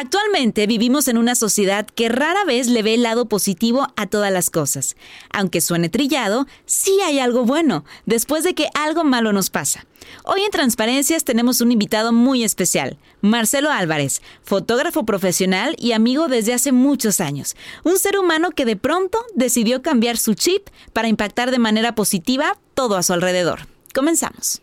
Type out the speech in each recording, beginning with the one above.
Actualmente vivimos en una sociedad que rara vez le ve el lado positivo a todas las cosas. Aunque suene trillado, sí hay algo bueno, después de que algo malo nos pasa. Hoy en Transparencias tenemos un invitado muy especial, Marcelo Álvarez, fotógrafo profesional y amigo desde hace muchos años. Un ser humano que de pronto decidió cambiar su chip para impactar de manera positiva todo a su alrededor. Comenzamos.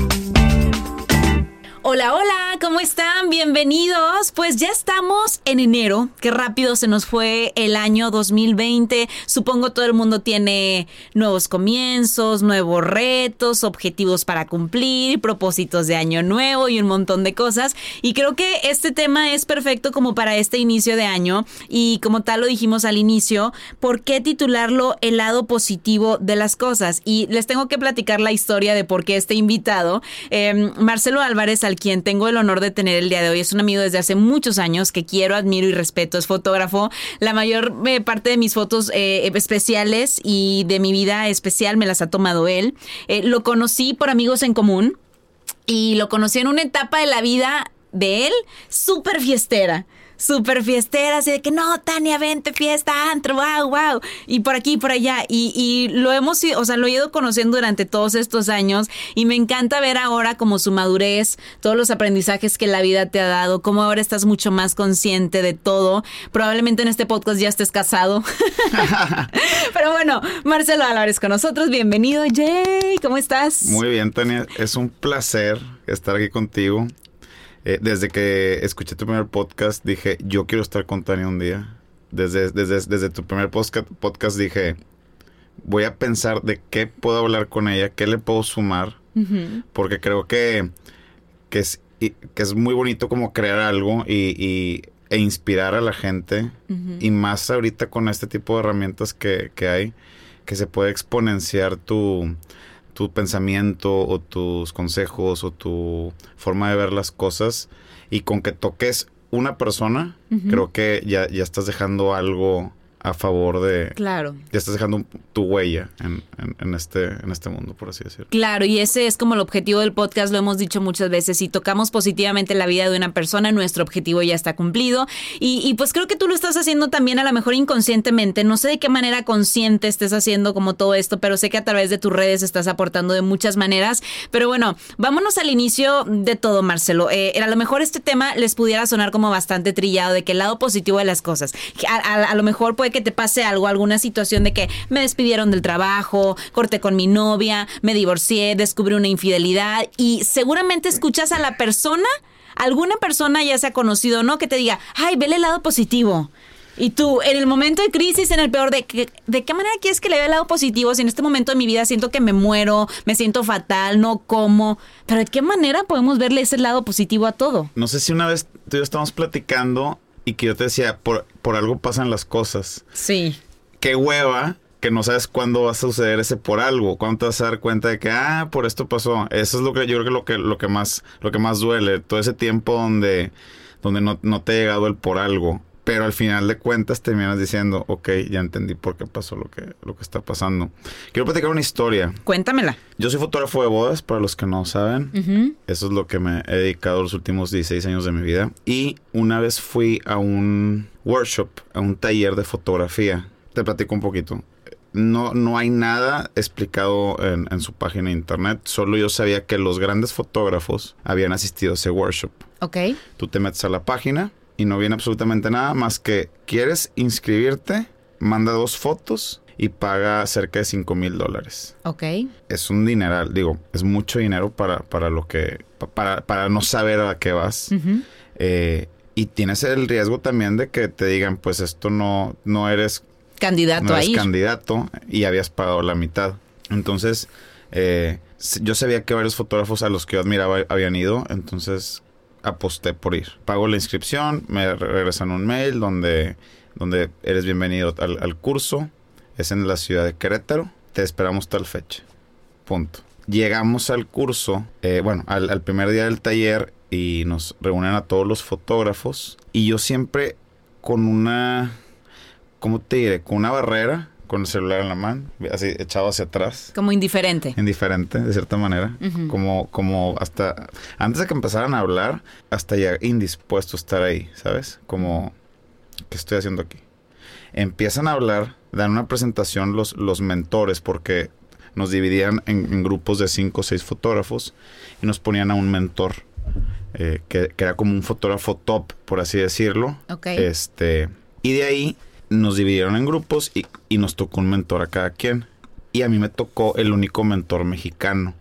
Hola, hola, ¿cómo están? Bienvenidos. Pues ya estamos en enero. Qué rápido se nos fue el año 2020. Supongo todo el mundo tiene nuevos comienzos, nuevos retos, objetivos para cumplir, propósitos de año nuevo y un montón de cosas. Y creo que este tema es perfecto como para este inicio de año. Y como tal lo dijimos al inicio, ¿por qué titularlo el lado positivo de las cosas? Y les tengo que platicar la historia de por qué este invitado, eh, Marcelo Álvarez, al quien tengo el honor de tener el día de hoy. Es un amigo desde hace muchos años que quiero, admiro y respeto. Es fotógrafo. La mayor eh, parte de mis fotos eh, especiales y de mi vida especial me las ha tomado él. Eh, lo conocí por amigos en común y lo conocí en una etapa de la vida de él súper fiestera súper fiestera, así de que no, Tania, vente, fiesta, antro, wow, wow, y por aquí, por allá. Y, y lo hemos, o sea, lo he ido conociendo durante todos estos años y me encanta ver ahora como su madurez, todos los aprendizajes que la vida te ha dado, cómo ahora estás mucho más consciente de todo. Probablemente en este podcast ya estés casado. Pero bueno, Marcelo Álvarez con nosotros, bienvenido, Jay, ¿cómo estás? Muy bien, Tania, es un placer estar aquí contigo. Eh, desde que escuché tu primer podcast, dije, yo quiero estar con Tania un día. Desde, desde, desde tu primer podcast, podcast dije, voy a pensar de qué puedo hablar con ella, qué le puedo sumar, porque creo que, que, es, que es muy bonito como crear algo y, e inspirar a la gente, y más ahorita con este tipo de herramientas que, que hay, que se puede exponenciar tu, tu pensamiento o tus consejos o tu forma de ver las cosas y con que toques una persona, creo que ya, ya estás dejando algo a favor de... Claro. Ya estás dejando tu huella en, en, este, en este mundo, por así decirlo. Claro, y ese es como el objetivo del podcast, lo hemos dicho muchas veces. Si tocamos positivamente la vida de una persona, nuestro objetivo ya está cumplido. Y, y pues creo que tú lo estás haciendo también a lo mejor inconscientemente. No sé de qué manera consciente estés haciendo como todo esto, pero sé que a través de tus redes estás aportando de muchas maneras. Pero bueno, vámonos al inicio de todo, Marcelo. Eh, a lo mejor este tema les pudiera sonar como bastante trillado, de que el lado positivo de las cosas. A, a, a lo mejor puede que te pase algo, alguna situación de que me despidieron del trabajo, corté con mi novia, me divorcié, descubrí una infidelidad y seguramente escuchas a la persona, alguna persona ya sea conocido o no, que te diga, ay, vele el lado positivo. Y tú, en el momento de crisis, en el peor, de, ¿de qué manera quieres que le vea el lado positivo? Si en este momento de mi vida siento que me muero, me siento fatal, no como. Pero ¿de qué manera podemos verle ese lado positivo a todo? No sé si una vez tú y yo estábamos platicando y que yo te decía, por, por algo pasan las cosas. Sí. Qué hueva que no sabes cuándo va a suceder ese por algo, cuándo te vas a dar cuenta de que ah, por esto pasó. Eso es lo que yo creo que lo que lo que más lo que más duele, todo ese tiempo donde donde no, no te ha llegado el por algo pero al final de cuentas terminas diciendo, ok, ya entendí por qué pasó lo que, lo que está pasando. Quiero platicar una historia. Cuéntamela. Yo soy fotógrafo de bodas, para los que no saben. Eso es lo que me he dedicado los últimos 16 años de mi vida. Y una vez fui a un workshop, a un taller de fotografía. Te platico un poquito. No, no hay nada explicado en, en su página de internet. Solo yo sabía que los grandes fotógrafos habían asistido a ese workshop. Ok. Tú te metes a la página, y no viene absolutamente nada más que quieres inscribirte, manda dos fotos y paga cerca de 5 mil dólares. Ok. Es un dineral, digo, es mucho dinero para, para lo que, para, para no saber a qué vas. eh, y tienes el riesgo también de que te digan, pues esto no, no eres candidato no eres a ir. candidato y habías pagado la mitad. Entonces, eh, yo sabía que varios fotógrafos a los que yo admiraba habían ido, entonces aposté por ir. Pago la inscripción, me regresan un mail donde, donde eres bienvenido al, al curso. Es en la ciudad de Querétaro. Te esperamos tal fecha. punto. Llegamos al curso, eh, bueno, al, al primer día del taller y nos reúnen a todos los fotógrafos. Y yo siempre con una, ¿cómo te diré? Con una barrera, con el celular en la mano, así echado hacia atrás. Como indiferente. Indiferente, de cierta manera. Ujú. Como, como hasta, antes de que empezaran a hablar, hasta ya indispuesto a estar ahí, ¿sabes? Como, ¿qué estoy haciendo aquí? Empiezan a hablar, dan una presentación los, los mentores, porque nos dividían en, en grupos de cinco o seis fotógrafos y nos ponían a un mentor, eh, que, que era como un fotógrafo top, por así decirlo. Ok. Este, y de ahí nos dividieron en grupos y, y nos tocó un mentor a cada quien. Y a mí me tocó el único mentor mexicano.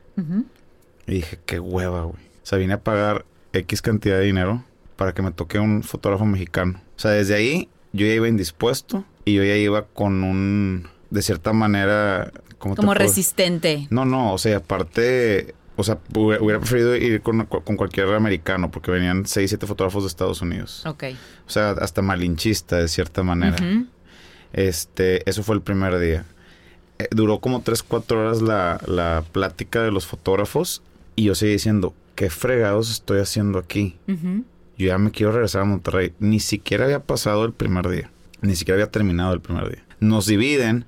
Y dije, qué hueva, güey. O sea, vine a pagar X cantidad de dinero para que me toque un fotógrafo mexicano. O sea, desde ahí yo ya iba indispuesto y yo ya iba con un, de cierta manera, ¿cómo te Como resistente. No, no, o sea, aparte, o sea, hubiera preferido ir con, con cualquier americano porque venían 6, 7 fotógrafos de Estados Unidos. Ok. O sea, hasta malinchista de cierta manera. Este, eso fue el primer día. Eh, duró como 3, 4 horas la, la plática de los fotógrafos y yo seguí diciendo, ¿qué fregados estoy haciendo aquí? Yo ya me quiero regresar a Monterrey. Ni siquiera había pasado el primer día. Ni siquiera había terminado el primer día. Nos dividen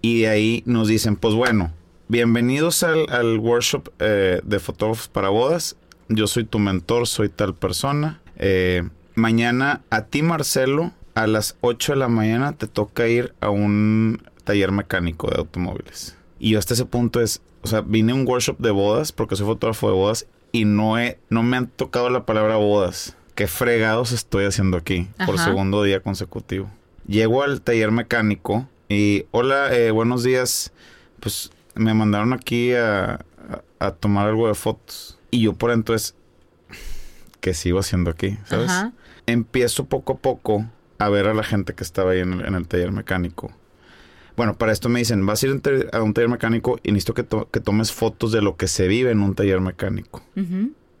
y de ahí nos dicen, pues bueno, bienvenidos al, al workshop eh, de fotógrafos para bodas. Yo soy tu mentor, soy tal persona. Eh, mañana a ti, Marcelo, a las 8 de la mañana te toca ir a un taller mecánico de automóviles. Y yo hasta ese punto es, o sea, vine a un workshop de bodas porque soy fotógrafo de bodas y no, he, no me han tocado la palabra bodas. ¿Qué fregados estoy haciendo aquí por Ajá. segundo día consecutivo? Llego al taller mecánico y, hola, eh, buenos días. Pues me mandaron aquí a, a- a tomar algo de fotos. Y yo por dentro es, ¿qué sigo haciendo aquí? ¿Sabes? Ajá. empiezo poco a poco a ver a la gente que estaba ahí en el, en el taller mecánico. Bueno, para esto me dicen, vas a ir a un taller- mecánico y necesito que, to- que tomes fotos de lo que se vive en un taller mecánico.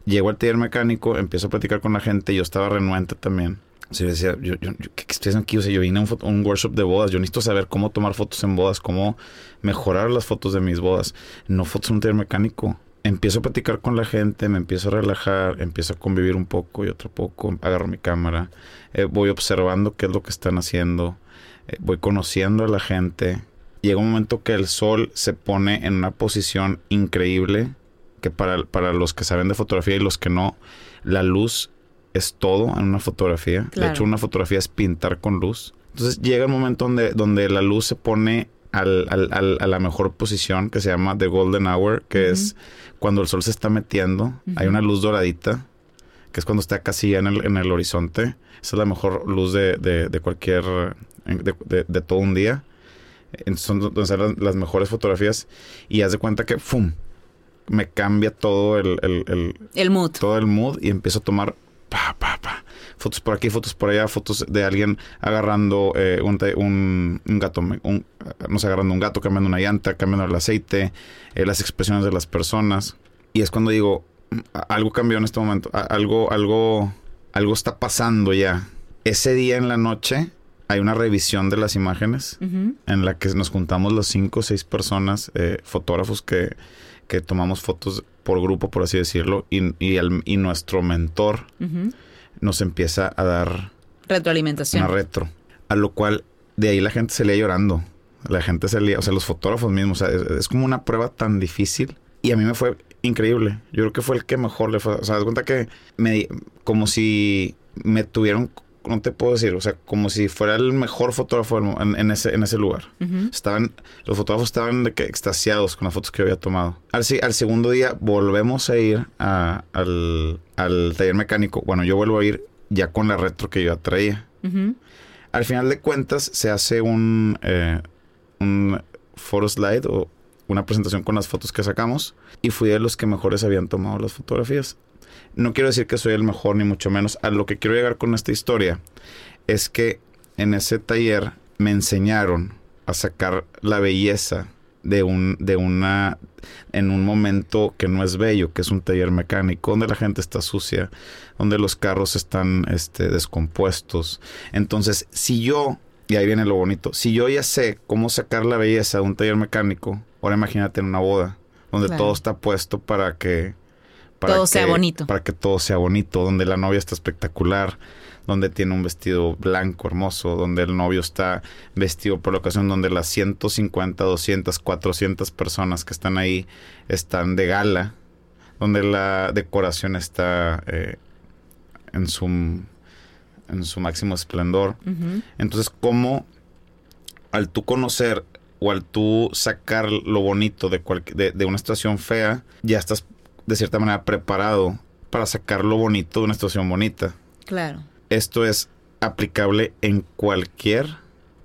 Llego al taller mecánico, empiezo a platicar con la gente, yo estaba renuente también. Yo decía, yo, yo- ¿qué, estoy haciendo aquí? O sea, yo vine a un workshop de bodas, yo necesito saber cómo tomar fotos en bodas, cómo mejorar las fotos de mis bodas, no fotos en un taller mecánico. Empiezo a platicar con la gente, me empiezo a relajar, empiezo a convivir un poco y otro poco, agarro mi cámara, eh, voy observando qué es lo que están haciendo, eh, voy conociendo a la gente. Llega un momento que el sol se pone en una posición increíble, que para, para los que saben de fotografía y los que no, la luz es todo en una fotografía. Claro. De hecho, una fotografía es pintar con luz. Entonces llega un momento donde, donde la luz se pone al- al- al- a la mejor posición que se llama The Golden Hour, que es cuando el sol se está metiendo. Hay una luz doradita, que es cuando está casi ya en el, en el horizonte. Esa es la mejor luz de, de- de cualquier, de, de- todo un día. Son donde salen las, mejores fotografías y haz de cuenta que ¡fum! me cambia todo el, el- el- El mood. todo el mood y empiezo a tomar fotos por aquí, fotos por allá, fotos de alguien agarrando eh, un, un- un gato, un- no sé, agarrando un gato, cambiando una llanta, cambiando el aceite, eh, las expresiones de las personas. Y es cuando digo, "Mm, a- algo cambió en este momento, algo, algo, algo está pasando ya. Ese día en la noche hay una revisión de las imágenes en la que nos juntamos los cinco o seis personas, eh, fotógrafos que, que tomamos fotos por grupo, por así decirlo, y, y, el- y nuestro mentor. Nos empieza a dar Retroalimentación. una retro. A lo cual de ahí la gente salía llorando. La gente salía, o sea, los fotógrafos mismos, o sea, es, es como una prueba tan difícil. Y a mí me fue increíble. Yo creo que fue el que mejor le fue. O sea, das cuenta que me, como si me tuvieron, no te puedo decir, o sea, como si fuera el mejor fotógrafo en, en ese, en ese lugar. Estaban, los fotógrafos estaban de que extasiados con las fotos que yo había tomado. Al, al segundo día volvemos a ir a- al, al taller mecánico. Bueno, yo vuelvo a ir ya con la retro que yo traía. Al final de cuentas se hace un, eh, un photo slide o una presentación con las fotos que sacamos y fui de los que mejores habían tomado las fotografías. No quiero decir que soy el mejor ni mucho menos. A lo que quiero llegar con esta historia es que en ese taller me enseñaron a sacar la belleza de un de una en un momento que no es bello, que es un taller mecánico donde la gente está sucia, donde los carros están este descompuestos. Entonces, si yo y ahí viene lo bonito, si yo ya sé cómo sacar la belleza de un taller mecánico, ahora imagínate en una boda donde Claro. todo está puesto para que... Todo sea que- bonito. Para que todo sea bonito, donde la novia está espectacular, donde tiene un vestido blanco hermoso, donde el novio está vestido por la ocasión, donde las 150, 200, 400 personas que están ahí están de gala, donde la decoración está eh, en, su, en su máximo esplendor. Entonces, ¿cómo al tú conocer o al tú sacar lo bonito de, de, de una situación fea, ya estás de cierta manera preparado para sacar lo bonito de una situación bonita? Claro. Esto es aplicable en cualquier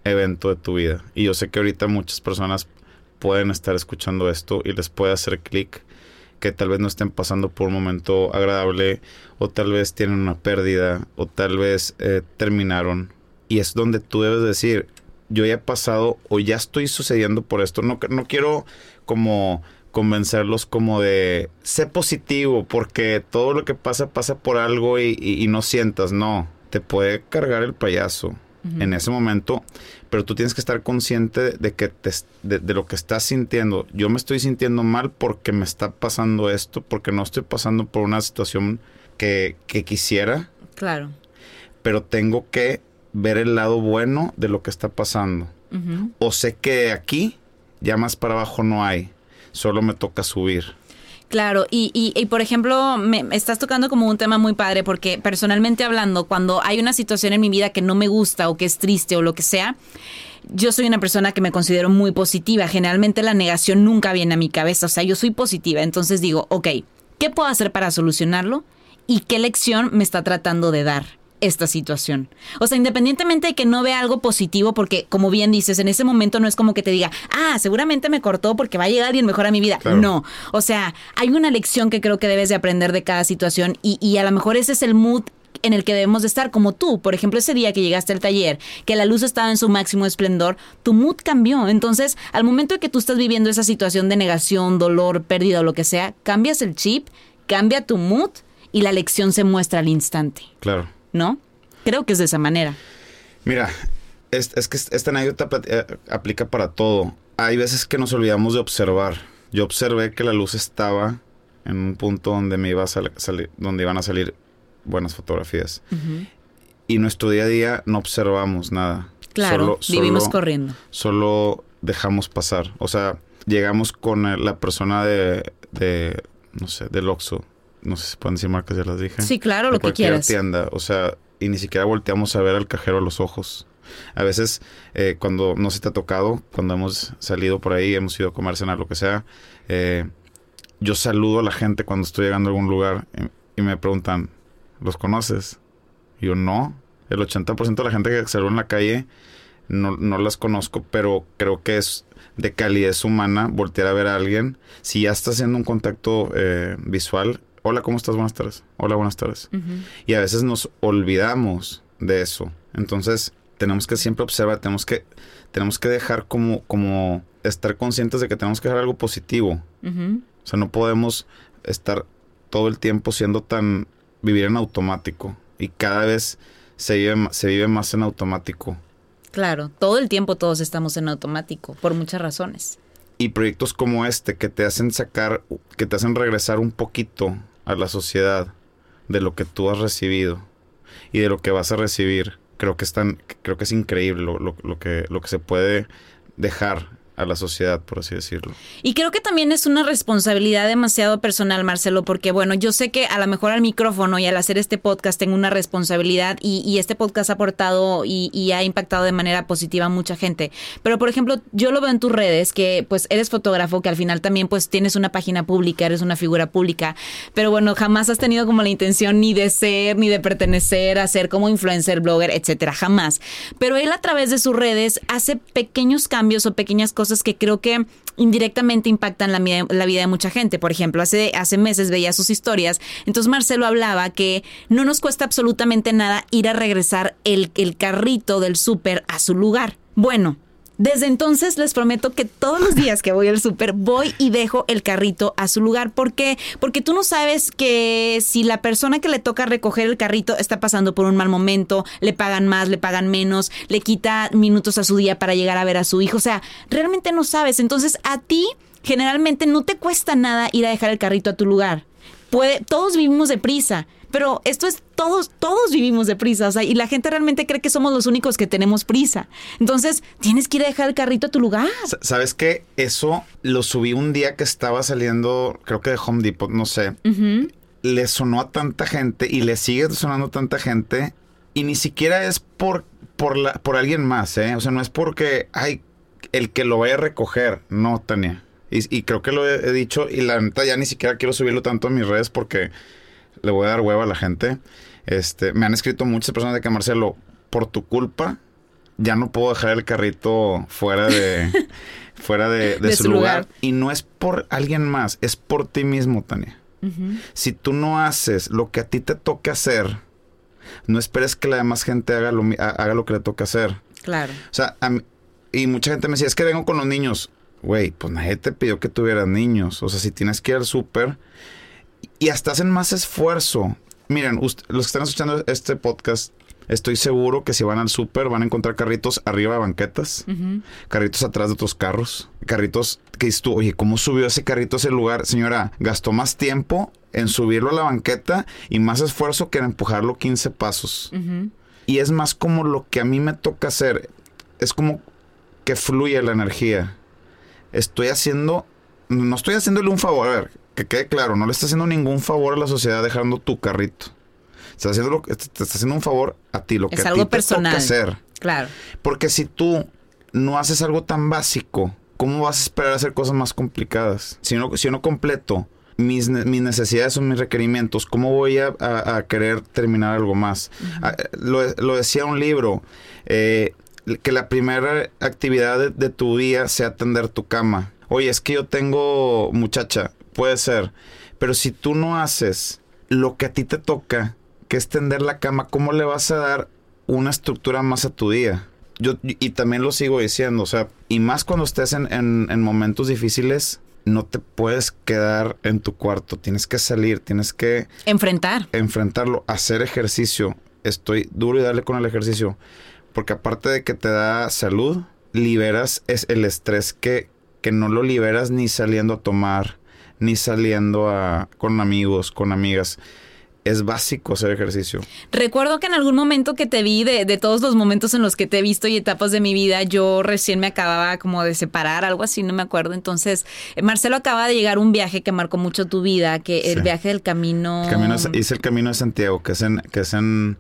evento de tu vida. Y yo sé que ahorita muchas personas pueden estar escuchando esto y les puede hacer clic que tal vez no estén pasando por un momento agradable o tal vez tienen una pérdida o tal vez eh, terminaron. Y es donde tú debes decir, yo ya he pasado o ya estoy sucediendo por esto. No, no quiero como convencerlos como de sé positivo porque todo lo que pasa pasa por algo y, y- y no sientas, no, te puede cargar el payaso en ese momento, pero tú tienes que estar consciente de que te, de, de lo que estás sintiendo. Yo me estoy sintiendo mal porque me está pasando esto, porque no estoy pasando por una situación que, que quisiera, Claro. pero tengo que ver el lado bueno de lo que está pasando. O sé que aquí ya más para abajo no hay, solo me toca subir. Claro, y, y, y, por ejemplo, me estás tocando como un tema muy padre porque personalmente hablando, cuando hay una situación en mi vida que no me gusta o que es triste o lo que sea, yo soy una persona que me considero muy positiva. Generalmente la negación nunca viene a mi cabeza, o sea, yo soy positiva. Entonces digo, ok, ¿qué puedo hacer para solucionarlo? ¿Y qué lección me está tratando de dar? Esta situación. O sea, independientemente de que no vea algo positivo, porque como bien dices, en ese momento no es como que te diga, ah, seguramente me cortó porque va a llegar alguien mejor a mi vida. Claro. No. O sea, hay una lección que creo que debes de aprender de cada situación y, y a lo mejor ese es el mood en el que debemos de estar, como tú, por ejemplo, ese día que llegaste al taller, que la luz estaba en su máximo esplendor, tu mood cambió. Entonces, al momento de que tú estás viviendo esa situación de negación, dolor, pérdida o lo que sea, cambias el chip, cambia tu mood y la lección se muestra al instante, Claro. ¿No? Creo que es de esa manera. Mira, es, es que esta anécdota eh, aplica para todo. Hay veces que nos olvidamos de observar. Yo observé que la luz estaba en un punto donde me iba a sal- salir, donde iban a salir buenas fotografías. Y nuestro día a día no observamos nada. Claro, Solo- vivimos solo- corriendo. Solo dejamos pasar. O sea, llegamos con la persona de, de no sé, del Oxxo. No sé si pueden decir marcas, ya las dije. Sí, claro, de lo que quieras. tienda. O sea, y ni siquiera volteamos a ver al cajero a los ojos. A veces, eh, cuando no se te ha tocado, cuando hemos salido por ahí, hemos ido a comer, cenar, lo que sea, eh, yo saludo a la gente cuando estoy llegando a algún lugar y, y me preguntan, ¿los conoces? Y yo, no. El 80% de la gente que saludo en la calle no, no las conozco, pero creo que es de calidez humana voltear a ver a alguien. Si ya está haciendo un contacto eh, visual, hola, ¿cómo estás? Buenas tardes. Hola, buenas tardes. Y a veces nos olvidamos de eso. Entonces, tenemos que siempre observar, tenemos que, tenemos que dejar como, como estar conscientes de que tenemos que dejar algo positivo. O sea, no podemos estar todo el tiempo siendo tan, vivir en automático. Y cada vez se vive, se vive más en automático. Claro, todo el tiempo todos estamos en automático, por muchas razones. Y proyectos como este que te hacen sacar, que te hacen regresar un poquito a la sociedad de lo que tú has recibido y de lo que vas a recibir, creo que es tan- creo que es increíble lo, lo- lo que, lo que se puede dejar a la sociedad, por así decirlo. Y creo que también es una responsabilidad demasiado personal, Marcelo, porque bueno, yo sé que a lo mejor al micrófono y al hacer este podcast tengo una responsabilidad y, este podcast ha aportado y, y ha impactado de manera positiva a mucha gente. Pero por ejemplo, yo lo veo en tus redes, que pues eres fotógrafo, que al final también pues tienes una página pública, eres una figura pública, pero bueno, jamás has tenido como la intención ni de ser, ni de pertenecer a ser como influencer, blogger, etcétera, jamás. Pero él a través de sus redes hace pequeños cambios o pequeñas cosas que creo que indirectamente impactan la vida de mucha gente. Por ejemplo, hace, hace meses veía sus historias. Entonces Marcelo hablaba que no nos cuesta absolutamente nada ir a regresar el, el carrito del súper a su lugar. Bueno. Desde entonces les prometo que todos los días que voy al súper voy y dejo el carrito a su lugar. ¿Por qué? Porque tú no sabes que si la persona que le toca recoger el carrito está pasando por un mal momento, le pagan más, le pagan menos, le quita minutos a su día para llegar a ver a su hijo. O sea, realmente no sabes. Entonces a ti generalmente no te cuesta nada ir a dejar el carrito a tu lugar. Puede, todos vivimos deprisa. Pero esto es todos, todos vivimos de prisa, o sea, y la gente realmente cree que somos los únicos que tenemos prisa. Entonces, tienes que ir a dejar el carrito a tu lugar. ¿Sabes qué? Eso lo subí un día que estaba saliendo, creo que de Home Depot, no sé. Le sonó a tanta gente y le sigue sonando a tanta gente y ni siquiera es por, por, la, por alguien más, ¿eh? O sea, no es porque, hay el que lo vaya a recoger, no, Tania. Y, creo que lo he, he, dicho y la neta ya ni siquiera quiero subirlo tanto a mis redes porque le voy a dar hueva a la gente. Este, me han escrito muchas personas de que Marcelo, por tu culpa, ya no puedo dejar el carrito fuera de, fuera de, su, lugar. Y no es por alguien más, es por ti mismo, Tania. Si tú no haces lo que a ti te toca hacer, no esperes que la demás gente haga lo, haga lo que le toca hacer. Claro. O sea, y mucha gente me decía, es que vengo con los niños. Güey, pues nadie te pidió que tuvieras niños. O sea, si tienes que ir al súper, y hasta hacen más esfuerzo. Miren, los que están escuchando este podcast, estoy seguro que si van al súper van a encontrar carritos arriba de banquetas, carritos atrás de otros carros, carritos que dices tú, oye, ¿cómo subió ese carrito a ese lugar? Señora, gastó más tiempo en subirlo a la banqueta y más esfuerzo que en empujarlo 15 pasos. Y es más como lo que a mí me toca hacer. Es como que fluye la energía. Estoy haciendo, no estoy haciéndole un favor. A ver, que quede claro, no le estás haciendo ningún favor a la sociedad dejando tu carrito. Estás haciendo lo, te estás haciendo un favor a ti, lo que a ti te toca hacer. Claro. Porque si tú no haces algo tan básico, ¿cómo vas a esperar a hacer cosas más complicadas? Si no, si no completo mis, mis necesidades o mis requerimientos, ¿cómo voy a, querer terminar algo más? Ah, lo, decía un libro, eh, que la primera actividad de, de tu día sea tender tu cama. Oye, es que yo tengo muchacha, puede ser. Pero si tú no haces lo que a ti te toca, que es tender la cama, ¿cómo le vas a dar una estructura más a tu día? Yo, y también lo sigo diciendo, o sea, y más cuando estés en, en, momentos difíciles, no te puedes quedar en tu cuarto, tienes que salir, tienes que... Enfrentar. Enfrentarlo, hacer ejercicio. Estoy duro y darle con el ejercicio, porque aparte de que te da salud, liberas es el estrés que, que no lo liberas ni saliendo a tomar, ni saliendo a, con amigos, con amigas. Es básico hacer ejercicio. Recuerdo que en algún momento que te vi, de, de, todos los momentos en los que te he visto y etapas de mi vida, yo recién me acababa como de separar, algo así, no me acuerdo. Entonces, eh, Marcelo acaba de llegar un viaje que marcó mucho tu vida, que el viaje del camino... camino hice el camino de Santiago, que es en, que es en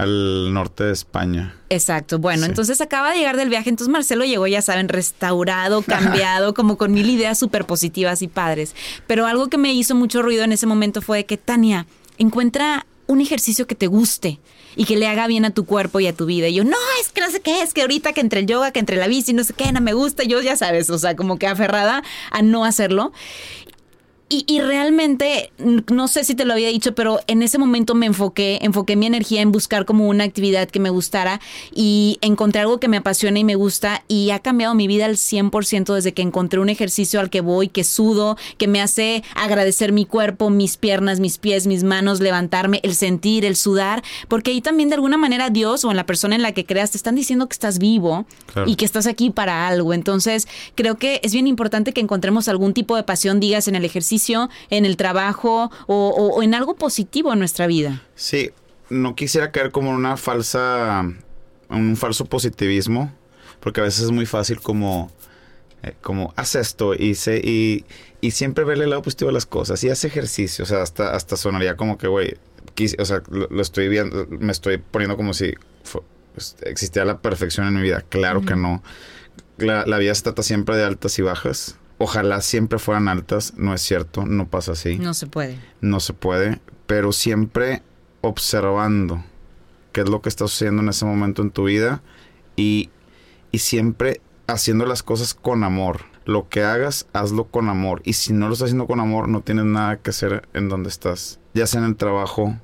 al norte de España. Exacto. Bueno, entonces acaba de llegar del viaje. Entonces Marcelo llegó, ya saben, restaurado, cambiado, como con mil ideas súper positivas y padres. Pero algo que me hizo mucho ruido en ese momento fue que, Tania, encuentra un ejercicio que te guste y que le haga bien a tu cuerpo y a tu vida. Y yo, no, es que no sé qué, es que ahorita que entre el yoga, que entre la bici, no sé qué, no me gusta. Yo ya sabes, o sea, como que aferrada a no hacerlo. Y, realmente, no sé si te lo había dicho, pero en ese momento me enfoqué, enfoqué mi energía en buscar como una actividad que me gustara y encontré algo que me apasiona y me gusta y ha cambiado mi vida al 100% desde que encontré un ejercicio al que voy, que sudo, que me hace agradecer mi cuerpo, mis piernas, mis pies, mis manos, levantarme, el sentir, el sudar, porque ahí también de alguna manera Dios o en la persona en la que creas te están diciendo que estás vivo y que estás aquí para algo. Entonces, creo que es bien importante que encontremos algún tipo de pasión, digas, en el ejercicio en el trabajo o, en algo positivo en nuestra vida. Sí, no quisiera caer como en una falsa, un falso positivismo, porque a veces es muy fácil como, eh, como haz esto y, se, y, y, siempre verle el lado positivo a las cosas y hace ejercicio, o sea, hasta, hasta sonaría como que, güey, o sea, lo, estoy viendo, me estoy poniendo como si pues, existiera la perfección en mi vida. Claro que no. La, la, vida se trata siempre de altas y bajas ojalá siempre fueran altas, no es cierto, no pasa así. No se puede. No se puede, pero siempre observando qué es lo que está sucediendo en ese momento en tu vida y, y siempre haciendo las cosas con amor. Lo que hagas, hazlo con amor. Y si no lo estás haciendo con amor, no tienes nada que hacer en donde estás. Ya sea en el trabajo,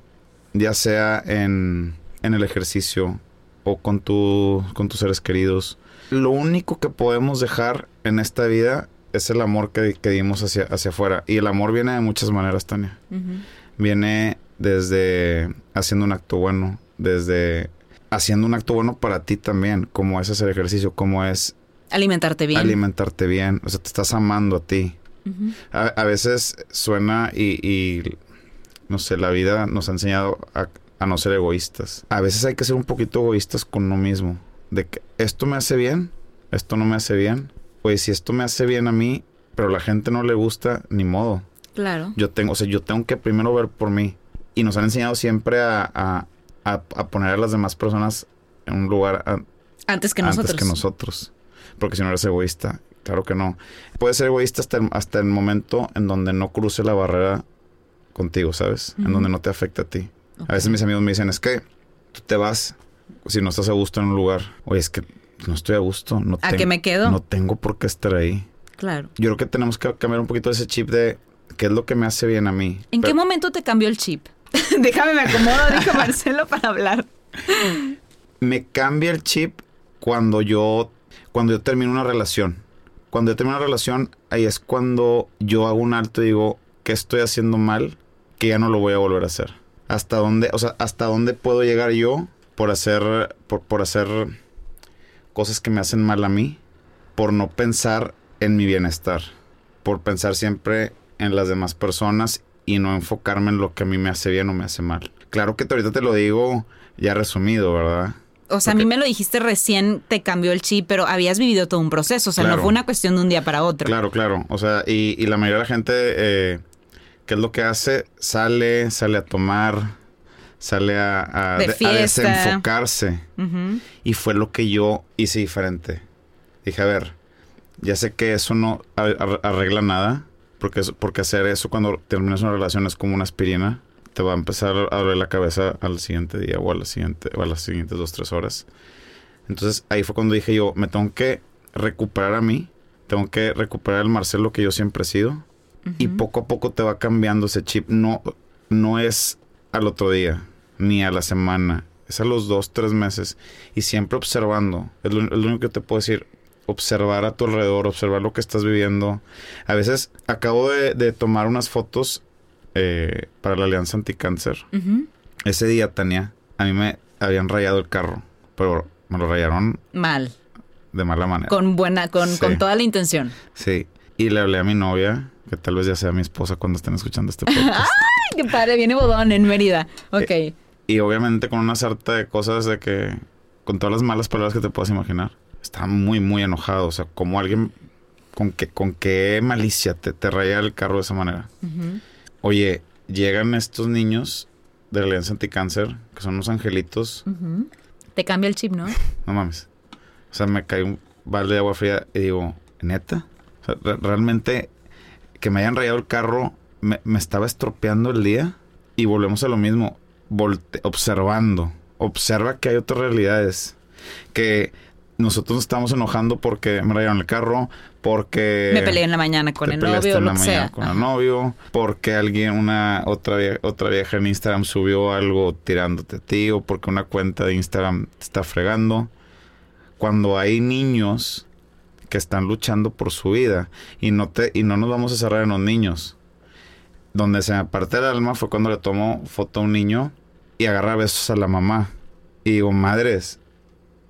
ya sea en, en el ejercicio o con, tu, con tus seres queridos. Lo único que podemos dejar en esta vida es el amor que, que dimos hacia, hacia afuera. Y el amor viene de muchas maneras, Tania. Viene desde haciendo un acto bueno, desde haciendo un acto bueno para ti también, como es hacer ejercicio, como es alimentarte bien. Alimentarte bien, o sea, te estás amando a ti. a, veces suena y, no sé, la vida nos ha enseñado a, a, no ser egoístas. A veces hay que ser un poquito egoístas con uno mismo, de que esto me hace bien, esto no me hace bien. Pues si esto me hace bien a mí, pero a la gente no le gusta, ni modo. Claro. Yo tengo, o sea, yo tengo que primero ver por mí. Y nos han enseñado siempre a, a, poner a las demás personas en un lugar antes que nosotros. Antes que nosotros. Porque si no eres egoísta, claro que no. Puedes ser egoísta hasta el, hasta el momento en donde no cruce la barrera contigo, ¿sabes? En donde no te afecta a ti. A veces mis amigos me dicen, es que tú te vas si no estás a gusto en un lugar. Oye, es que no estoy a gusto. No ¿A qué me quedo? No tengo por qué estar ahí. Claro. Yo creo que tenemos que cambiar un poquito ese chip de qué es lo que me hace bien a mí. ¿En qué momento te cambió el chip? Déjame me acomodo, dijo Marcelo, para hablar. Me cambia el chip cuando yo, cuando yo termino una relación. Cuando yo termino una relación, ahí es cuando yo hago un alto y digo, ¿qué estoy haciendo mal? Que ya no lo voy a volver a hacer. ¿Hasta dónde, o sea, hasta dónde puedo llegar yo por hacer, por, por hacer cosas que me hacen mal a mí? Por no pensar en mi bienestar. Por pensar siempre en las demás personas y no enfocarme en lo que a mí me hace bien o me hace mal. Claro que ahorita te lo digo ya resumido, ¿verdad? O sea, a mí me lo dijiste recién, te cambió el chip, pero habías vivido todo un proceso, o sea, no fue una cuestión de un día para otro. Claro, claro. O sea, y, la mayoría de la gente, eh, ¿qué es lo que hace? Sale, sale a tomar, sale a, desenfocarse. Y fue lo que yo hice diferente. Dije, a ver, ya sé que eso no arregla nada, porque, porque hacer eso cuando terminas una relación es como una aspirina. Te va a empezar a doler la cabeza al siguiente día o a, la siguiente, o a las siguientes dos, tres horas. Entonces ahí fue cuando dije yo, me tengo que recuperar a mí. Tengo que recuperar el Marcelo que yo siempre he sido. Y poco a poco te va cambiando ese chip. No, no es al otro día, ni a la semana. Es a los dos, tres meses. Y siempre observando. Es lo, es lo único que te puedo decir observar a tu alrededor, observar lo que estás viviendo. A veces acabo de, tomar unas fotos eh, para la Alianza Anticáncer. Ese día, Tania, a mí me habían rayado el carro, pero me lo rayaron mal. De mala manera. Con buena, con, con toda la intención. Sí. Y le hablé a mi novia, que tal vez ya sea mi esposa cuando estén escuchando este podcast. ¡Ay, qué padre! Viene bodón en Mérida. Ok. Eh, y obviamente con una sarta de cosas de que... Con todas las malas palabras que te puedas imaginar estaba muy, muy enojado. O sea, como alguien con que con qué malicia te, te raya el carro de esa manera. Oye, llegan estos niños de la Alianza Anticáncer, que son unos angelitos. Te cambia el chip, ¿no? no mames. O sea, me cae un balde de agua fría y digo, ¿neta? Realmente que me hayan rayado el carro me, estaba estropeando el día. Y volvemos a lo mismo, observando. Observa que hay otras realidades. Que nosotros nos estamos enojando porque me rayaron el carro, porque... Me peleé en la mañana con el novio, en la mañana con el novio, porque alguien, una otra, otra vieja en Instagram subió algo tirándote a ti, o porque una cuenta de Instagram te está fregando. Cuando hay niños que están luchando por su vida y no, te, y no nos vamos a cerrar en los niños. Donde se me parte el alma fue cuando le tomo foto a un niño y agarra besos a la mamá. Y digo, madres,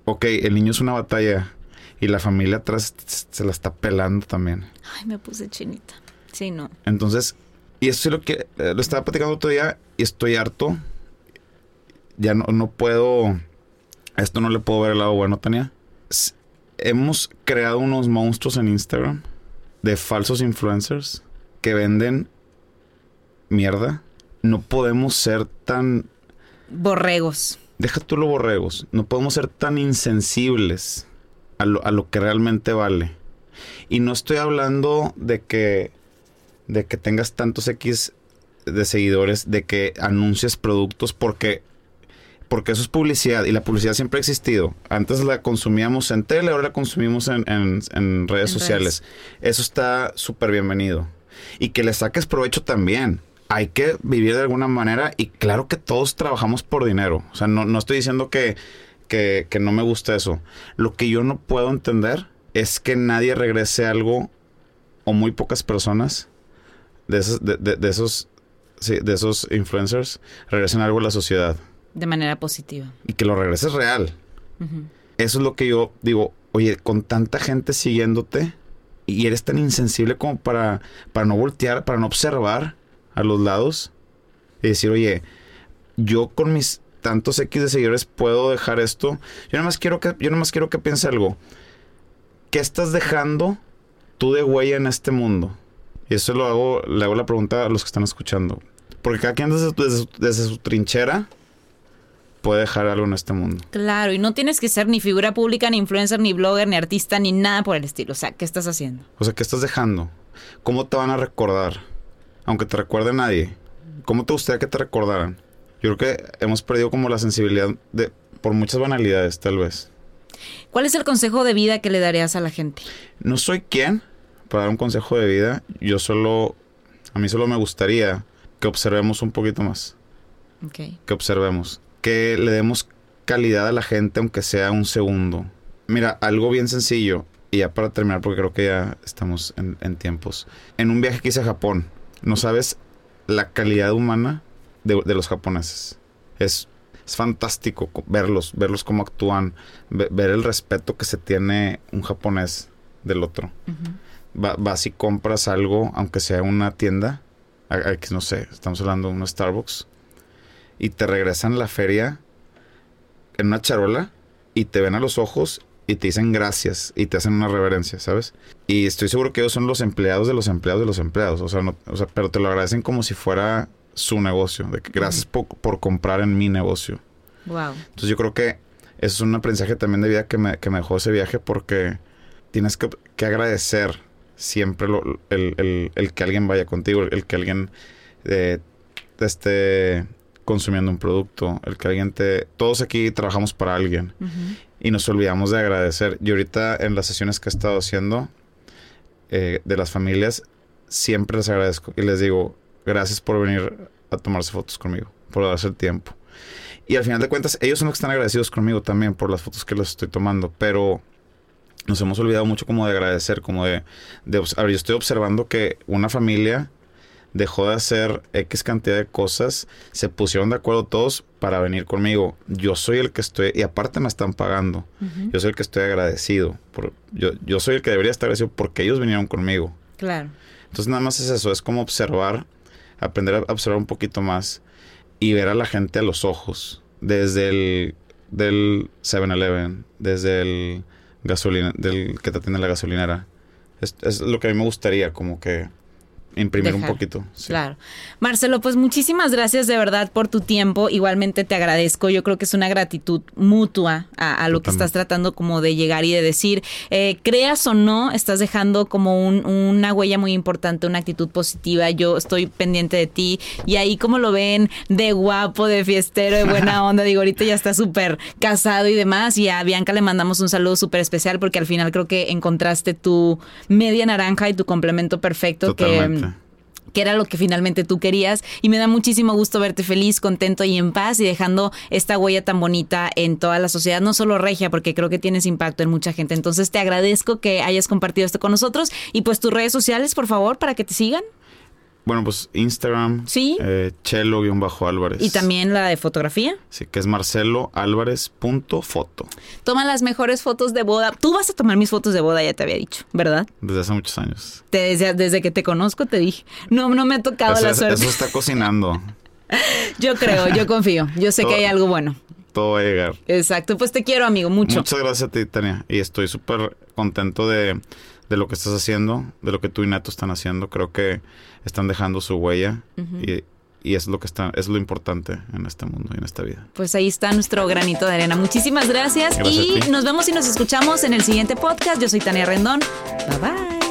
ok, el niño es una batalla y la familia atrás se la está pelando también. Ay, me puse chinita. Sí, no. Entonces, y eso es lo que eh, lo estaba platicando otro día y estoy harto. Ya no, no puedo. A esto no le puedo ver el lado bueno, Tania. Hemos creado unos monstruos en Instagram de falsos influencers que venden mierda. No podemos ser tan. Borregos deja tú los borregos, no podemos ser tan insensibles a lo, a lo, que realmente vale. Y no estoy hablando de que, de que tengas tantos X de seguidores, de que anuncies productos, porque, porque eso es publicidad y la publicidad siempre ha existido. Antes la consumíamos en tele, ahora la consumimos en, en, redes sociales. Eso está súper bienvenido. Y que le saques provecho también hay que vivir de alguna manera y claro que todos trabajamos por dinero. O sea, no, no estoy diciendo que, que, que no me gusta eso. Lo que yo no puedo entender es que nadie regrese algo o muy pocas personas de esos, de, de- de esos, sí, de esos influencers regresen algo a la sociedad De manera positiva. y que lo regreses real. Eso es lo que yo digo, oye, con tanta gente siguiéndote y eres tan insensible como para, para no voltear, para no observar a los lados y decir, oye, yo con mis tantos X de seguidores puedo dejar esto. Yo nada más quiero que, yo nada más quiero que piense algo. ¿Qué estás dejando tú de huella en este mundo? Y eso lo hago, le hago la pregunta a los que están escuchando. Porque cada quien desde, desde su- desde su trinchera puede dejar algo en este mundo. Claro, y no tienes que ser ni figura pública, ni influencer, ni blogger, ni artista, ni nada por el estilo. O sea, ¿qué estás haciendo? O sea, ¿qué estás dejando? ¿Cómo te van a recordar? Aunque te recuerde nadie. ¿Cómo te gustaría que te recordaran? Yo creo que hemos perdido como la sensibilidad de por muchas banalidades, tal vez. ¿Cuál es el consejo de vida que le darías a la gente? No soy quien para dar un consejo de vida. Yo solo, a mí solo me gustaría que observemos un poquito más. Ok. Que observemos. Que le demos calidad a la gente, aunque sea un segundo. Mira, algo bien sencillo. Y ya para terminar, porque creo que ya estamos en, en tiempos. En un viaje que hice a Japón, no sabes la calidad humana de, de los japoneses. Es, es fantástico co- verlos, verlos cómo actúan, ve- ver el respeto que se tiene un japonés del otro. Va- vas y compras algo, aunque sea una tienda, a- no sé, estamos hablando de un Starbucks, y te regresan la feria en una charola y te ven a los ojos y te dicen gracias y te hacen una reverencia, ¿sabes? Y estoy seguro que ellos son los empleados de los empleados de los empleados, o sea, no- o sea pero te lo agradecen como si fuera su negocio, de que gracias por, por comprar en mi negocio. Wow. Entonces yo creo que eso es un aprendizaje también de vida que me, que me dejó ese viaje porque tienes que, que agradecer siempre lo- el, el- el que alguien vaya contigo, el que alguien eh, te esté consumiendo un producto, el que alguien te... Todos aquí trabajamos para alguien y nos olvidamos de agradecer. Y ahorita en las sesiones que he estado haciendo eh, de las familias, siempre les agradezco y les digo, gracias por venir a tomarse fotos conmigo, por darse el tiempo. Y al final de cuentas, ellos son los que están agradecidos conmigo también por las fotos que les estoy tomando, pero nos hemos olvidado mucho como de agradecer, como de... de a ver, yo estoy observando que una familia dejó de hacer X cantidad de cosas, se pusieron de acuerdo todos para venir conmigo. Yo soy el que estoy, y aparte me están pagando, yo soy el que estoy agradecido. Por, yo, yo soy el que debería estar agradecido porque ellos vinieron conmigo. Claro. Entonces nada más es eso, es como observar, aprender a observar un poquito más y ver a la gente a los ojos, desde el del 7-Eleven, desde el gasolina, del que te atiende la gasolinera. Es, es lo que a mí me gustaría, como que imprimir Dejar. un poquito. sí. Claro. Marcelo, pues muchísimas gracias de verdad por tu tiempo. Igualmente te agradezco. Yo creo que es una gratitud mutua a, a lo que estás tratando como de llegar y de decir. Eh, creas o no, estás dejando como un- una huella muy importante, una actitud positiva. Yo estoy pendiente de ti. Y ahí como lo ven de guapo, de fiestero, de buena onda. Digo, ahorita ya está súper casado y demás. Y a Bianca le mandamos un saludo súper especial porque al final creo que encontraste tu media naranja y tu complemento perfecto Totalmente. que era lo que finalmente tú querías. Y me da muchísimo gusto verte feliz, contento y en paz y dejando esta huella tan bonita en toda la sociedad, no solo regia, porque creo que tienes impacto en mucha gente. Entonces te agradezco que hayas compartido esto con nosotros y pues tus redes sociales, por favor, para que te sigan. Bueno, pues Instagram, Sí. eh, Chelo-Álvarez. Y también la de fotografía. Sí, que es marceloalvarez.foto. Toma las mejores fotos de boda. Tú vas a tomar mis fotos de boda, ya te había dicho, ¿verdad? Desde hace muchos años. Te, desde, desde que te conozco te dije. No, no me ha tocado Eso, la suerte. eso está cocinando. Yo creo, yo confío. Yo sé que hay algo bueno. Todo va a llegar. Exacto. Pues te quiero, amigo, mucho. Muchas gracias a ti, Tania. Y estoy súper contento de, de lo que estás haciendo, de lo que tú y Neto están haciendo. Creo que están dejando su huella y, y es lo que está, es lo importante en este mundo y en esta vida. Pues ahí está nuestro granito de arena. Muchísimas gracias, Gracias y nos vemos y nos escuchamos en el siguiente podcast. Yo soy Tania Rendón. Bye bye.